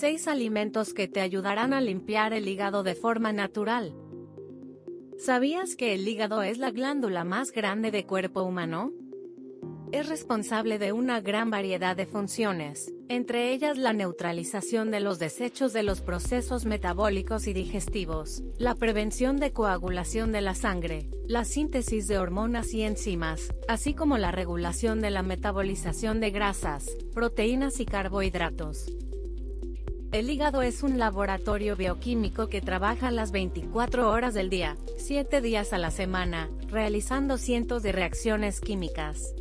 6 alimentos que te ayudarán a limpiar el hígado de forma natural. ¿Sabías que el hígado es la glándula más grande de cuerpo humano? Es responsable de una gran variedad de funciones, entre ellas la neutralización de los desechos de los procesos metabólicos y digestivos, la prevención de coagulación de la sangre, la síntesis de hormonas y enzimas, así como la regulación de la metabolización de grasas, proteínas y carbohidratos. El hígado es un laboratorio bioquímico que trabaja las 24 horas del día, 7 días a la semana, realizando cientos de reacciones químicas.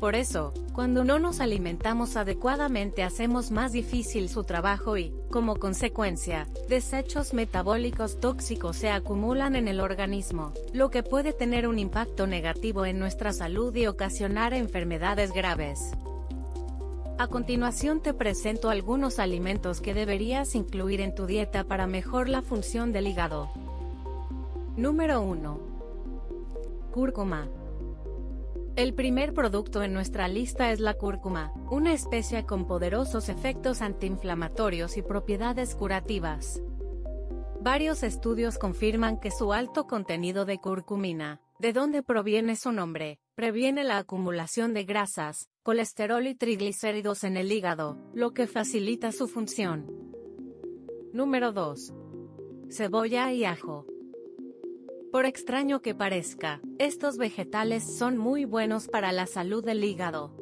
Por eso, cuando no nos alimentamos adecuadamente hacemos más difícil su trabajo y, como consecuencia, desechos metabólicos tóxicos se acumulan en el organismo, lo que puede tener un impacto negativo en nuestra salud y ocasionar enfermedades graves. A continuación te presento algunos alimentos que deberías incluir en tu dieta para mejor la función del hígado. Número 1. Cúrcuma. El primer producto en nuestra lista es la cúrcuma, una especia con poderosos efectos antiinflamatorios y propiedades curativas. Varios estudios confirman que su alto contenido de curcumina, de donde proviene su nombre, previene la acumulación de grasas, colesterol y triglicéridos en el hígado, lo que facilita su función. Número 2. Cebolla y ajo. Por extraño que parezca, estos vegetales son muy buenos para la salud del hígado.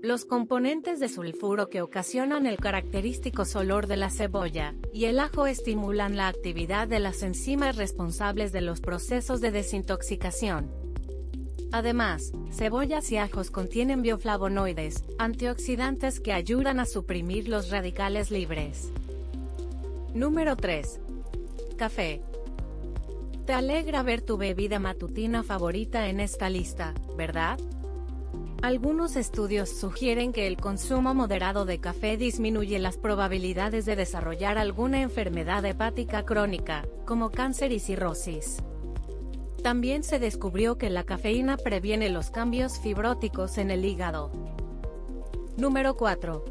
Los componentes de sulfuro que ocasionan el característico olor de la cebolla y el ajo estimulan la actividad de las enzimas responsables de los procesos de desintoxicación. Además, cebollas y ajos contienen bioflavonoides, antioxidantes que ayudan a suprimir los radicales libres. Número 3. Café. Te alegra ver tu bebida matutina favorita en esta lista, ¿verdad? Algunos estudios sugieren que el consumo moderado de café disminuye las probabilidades de desarrollar alguna enfermedad hepática crónica, como cáncer y cirrosis. También se descubrió que la cafeína previene los cambios fibróticos en el hígado. Número 4.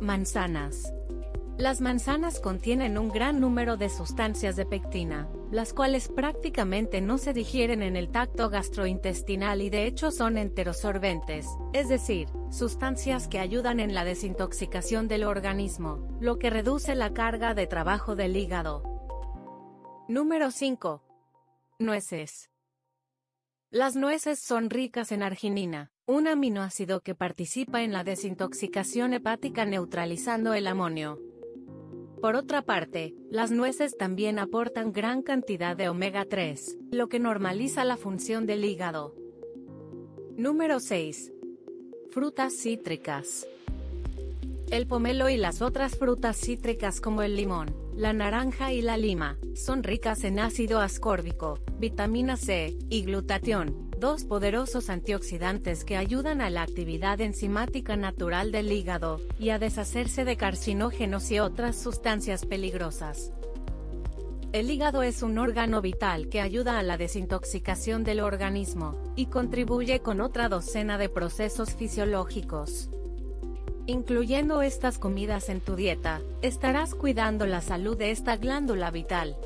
Manzanas. Las manzanas contienen un gran número de sustancias de pectina, las cuales prácticamente no se digieren en el tacto gastrointestinal y de hecho son enterosorbentes, es decir, sustancias que ayudan en la desintoxicación del organismo, lo que reduce la carga de trabajo del hígado. Número 5. Nueces. Las nueces son ricas en arginina, un aminoácido que participa en la desintoxicación hepática neutralizando el amonio. Por otra parte, las nueces también aportan gran cantidad de omega 3, lo que normaliza la función del hígado. Número 6. Frutas cítricas. El pomelo y las otras frutas cítricas como el limón, la naranja y la lima, son ricas en ácido ascórbico, vitamina C, y glutatión, dos poderosos antioxidantes que ayudan a la actividad enzimática natural del hígado, y a deshacerse de carcinógenos y otras sustancias peligrosas. El hígado es un órgano vital que ayuda a la desintoxicación del organismo, y contribuye con otra docena de procesos fisiológicos. Incluyendo estas comidas en tu dieta, estarás cuidando la salud de esta glándula vital.